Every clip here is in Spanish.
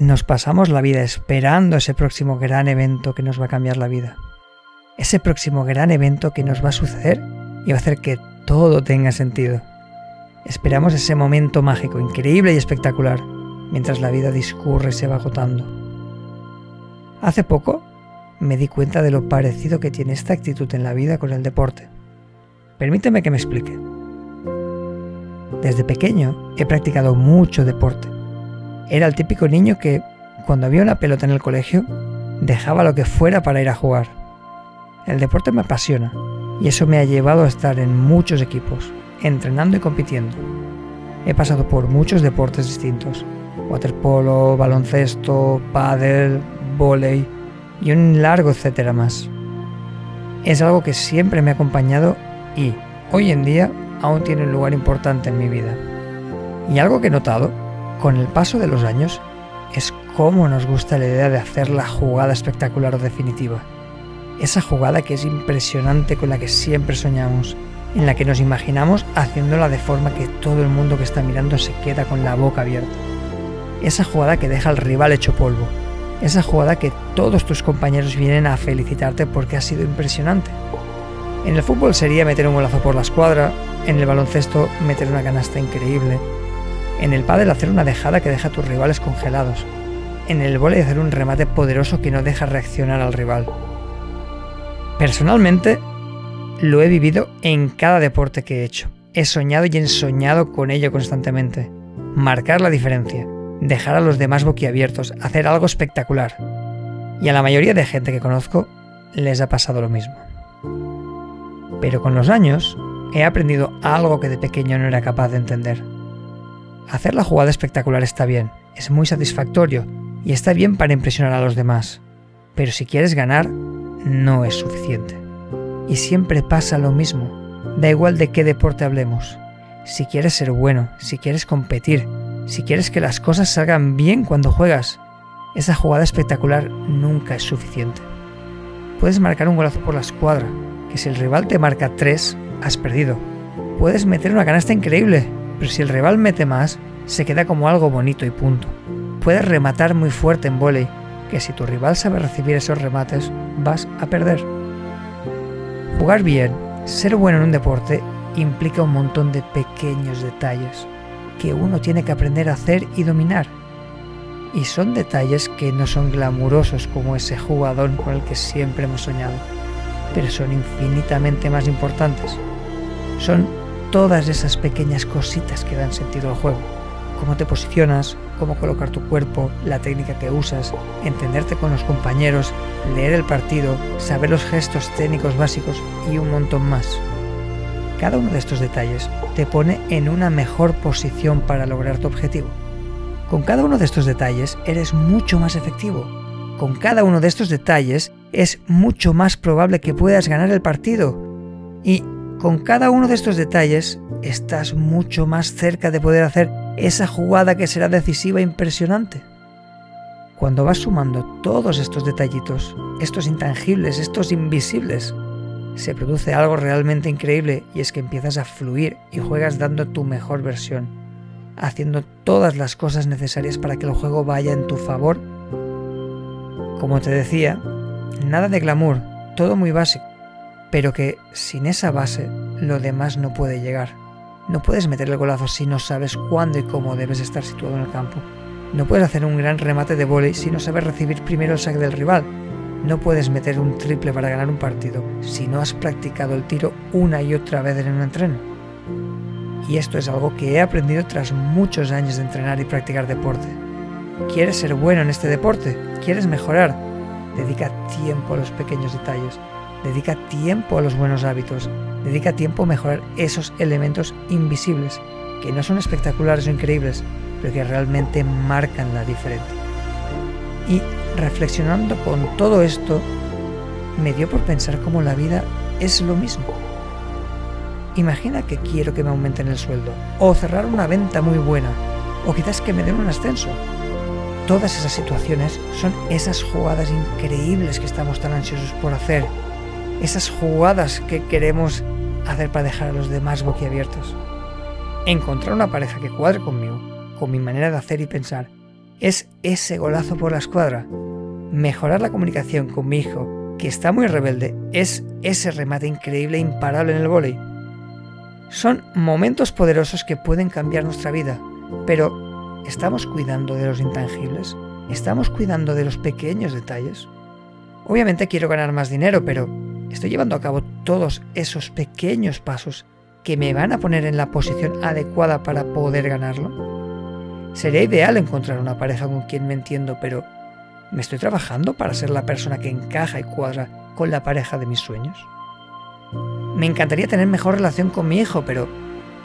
nos pasamos la vida esperando ese próximo gran evento que nos va a cambiar la vida. Ese próximo gran evento que nos va a suceder y va a hacer que todo tenga sentido. Esperamos ese momento mágico, increíble y espectacular, mientras la vida discurre y se va agotando. Hace poco me di cuenta de lo parecido que tiene esta actitud en la vida con el deporte. Permíteme que me explique. Desde pequeño he practicado mucho deporte. Era el típico niño que, cuando había una pelota en el colegio, dejaba lo que fuera para ir a jugar. El deporte me apasiona y eso me ha llevado a estar en muchos equipos, entrenando y compitiendo. He pasado por muchos deportes distintos: waterpolo, baloncesto, pádel, vóley y un largo etcétera más. Es algo que siempre me ha acompañado y, hoy en día, aún tiene un lugar importante en mi vida. Y algo que he notado, con el paso de los años, es cómo nos gusta la idea de hacer la jugada espectacular o definitiva. Esa jugada que es impresionante con la que siempre soñamos, en la que nos imaginamos haciéndola de forma que todo el mundo que está mirando se queda con la boca abierta. Esa jugada que deja al rival hecho polvo. Esa jugada que todos tus compañeros vienen a felicitarte porque ha sido impresionante. En el fútbol sería meter un golazo por la escuadra, en el baloncesto meter una canasta increíble, en el pádel hacer una dejada que deja a tus rivales congelados, en el vóley hacer un remate poderoso que no deja reaccionar al rival. Personalmente, lo he vivido en cada deporte que he hecho. He soñado y ensoñado con ello constantemente. Marcar la diferencia, dejar a los demás boquiabiertos, hacer algo espectacular. Y a la mayoría de gente que conozco les ha pasado lo mismo. Pero con los años he aprendido algo que de pequeño no era capaz de entender. Hacer la jugada espectacular está bien, es muy satisfactorio y está bien para impresionar a los demás. Pero si quieres ganar, no es suficiente. Y siempre pasa lo mismo, da igual de qué deporte hablemos. Si quieres ser bueno, si quieres competir, si quieres que las cosas salgan bien cuando juegas, esa jugada espectacular nunca es suficiente. Puedes marcar un golazo por la escuadra, que si el rival te marca 3, has perdido. Puedes meter una canasta increíble, pero si el rival mete más, se queda como algo bonito y punto. Puedes rematar muy fuerte en volei, que si tu rival sabe recibir esos remates, vas a perder. Jugar bien, ser bueno en un deporte, implica un montón de pequeños detalles que uno tiene que aprender a hacer y dominar. Y son detalles que no son glamurosos como ese jugador con el que siempre hemos soñado pero son infinitamente más importantes. Son todas esas pequeñas cositas que dan sentido al juego. Cómo te posicionas, cómo colocar tu cuerpo, la técnica que usas, entenderte con los compañeros, leer el partido, saber los gestos técnicos básicos y un montón más. Cada uno de estos detalles te pone en una mejor posición para lograr tu objetivo. Con cada uno de estos detalles eres mucho más efectivo. Con cada uno de estos detalles es mucho más probable que puedas ganar el partido. Y con cada uno de estos detalles estás mucho más cerca de poder hacer esa jugada que será decisiva e impresionante. Cuando vas sumando todos estos detallitos, estos intangibles, estos invisibles, se produce algo realmente increíble y es que empiezas a fluir y juegas dando tu mejor versión, haciendo todas las cosas necesarias para que el juego vaya en tu favor. Como te decía, nada de glamour, todo muy básico, pero que sin esa base lo demás no puede llegar. No puedes meter el golazo si no sabes cuándo y cómo debes estar situado en el campo. No puedes hacer un gran remate de vóley si no sabes recibir primero el saque del rival. No puedes meter un triple para ganar un partido si no has practicado el tiro una y otra vez en un entreno. Y esto es algo que he aprendido tras muchos años de entrenar y practicar deporte. ¿Quieres ser bueno en este deporte? ¿Quieres mejorar? Dedica tiempo a los pequeños detalles, dedica tiempo a los buenos hábitos, dedica tiempo a mejorar esos elementos invisibles, que no son espectaculares o increíbles, pero que realmente marcan la diferencia. Y reflexionando con todo esto, me dio por pensar cómo la vida es lo mismo. Imagina que quiero que me aumenten el sueldo, o cerrar una venta muy buena, o quizás que me den un ascenso, todas esas situaciones son esas jugadas increíbles que estamos tan ansiosos por hacer, esas jugadas que queremos hacer para dejar a los demás boquiabiertos. Encontrar una pareja que cuadre conmigo, con mi manera de hacer y pensar, es ese golazo por la escuadra. Mejorar la comunicación con mi hijo, que está muy rebelde, es ese remate increíble e imparable en el vóley. Son momentos poderosos que pueden cambiar nuestra vida, pero ¿estamos cuidando de los intangibles? ¿Estamos cuidando de los pequeños detalles? Obviamente quiero ganar más dinero, pero ¿estoy llevando a cabo todos esos pequeños pasos que me van a poner en la posición adecuada para poder ganarlo? Sería ideal encontrar una pareja con quien me entiendo, pero ¿me estoy trabajando para ser la persona que encaja y cuadra con la pareja de mis sueños? Me encantaría tener mejor relación con mi hijo, pero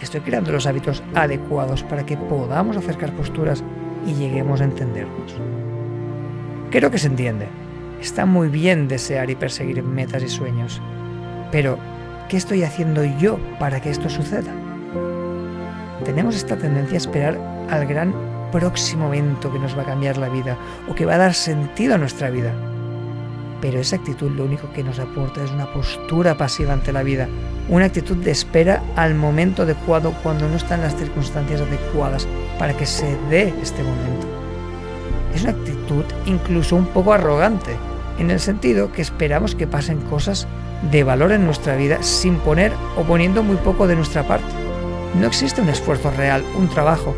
estoy creando los hábitos adecuados para que podamos acercar posturas y lleguemos a entendernos. Creo que se entiende. Está muy bien desear y perseguir metas y sueños, pero ¿qué estoy haciendo yo para que esto suceda? Tenemos esta tendencia a esperar al gran próximo evento que nos va a cambiar la vida o que va a dar sentido a nuestra vida. Pero esa actitud lo único que nos aporta es una postura pasiva ante la vida, una actitud de espera al momento adecuado cuando no están las circunstancias adecuadas para que se dé este momento. Es una actitud incluso un poco arrogante, en el sentido que esperamos que pasen cosas de valor en nuestra vida sin poner o poniendo muy poco de nuestra parte. No existe un esfuerzo real, un trabajo.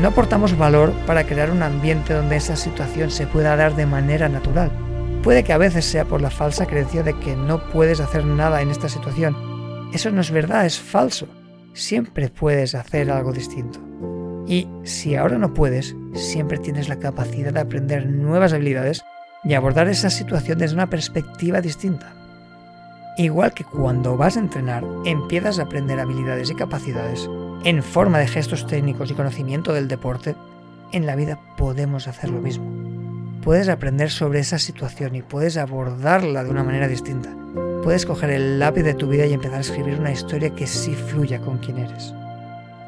No aportamos valor para crear un ambiente donde esa situación se pueda dar de manera natural. Puede que a veces sea por la falsa creencia de que no puedes hacer nada en esta situación. Eso no es verdad, es falso. Siempre puedes hacer algo distinto. Y si ahora no puedes, siempre tienes la capacidad de aprender nuevas habilidades y abordar esa situación desde una perspectiva distinta. Igual que cuando vas a entrenar, empiezas a aprender habilidades y capacidades en forma de gestos técnicos y conocimiento del deporte, en la vida podemos hacer lo mismo puedes aprender sobre esa situación y puedes abordarla de una manera distinta. Puedes coger el lápiz de tu vida y empezar a escribir una historia que sí fluya con quien eres.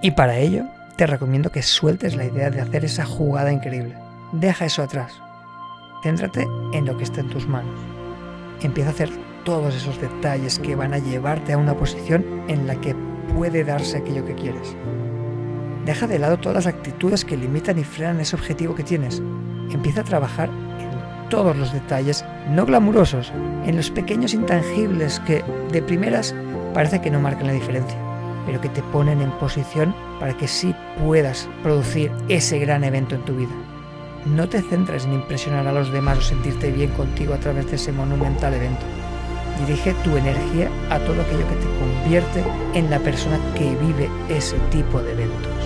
Y para ello, te recomiendo que sueltes la idea de hacer esa jugada increíble. Deja eso atrás. Céntrate en lo que está en tus manos. Empieza a hacer todos esos detalles que van a llevarte a una posición en la que puede darse aquello que quieres. Deja de lado todas las actitudes que limitan y frenan ese objetivo que tienes. Empieza a trabajar en todos los detalles no glamurosos, en los pequeños intangibles que de primeras parece que no marcan la diferencia, pero que te ponen en posición para que sí puedas producir ese gran evento en tu vida. No te centres en impresionar a los demás o sentirte bien contigo a través de ese monumental evento. Dirige tu energía a todo aquello que te convierte en la persona que vive ese tipo de evento.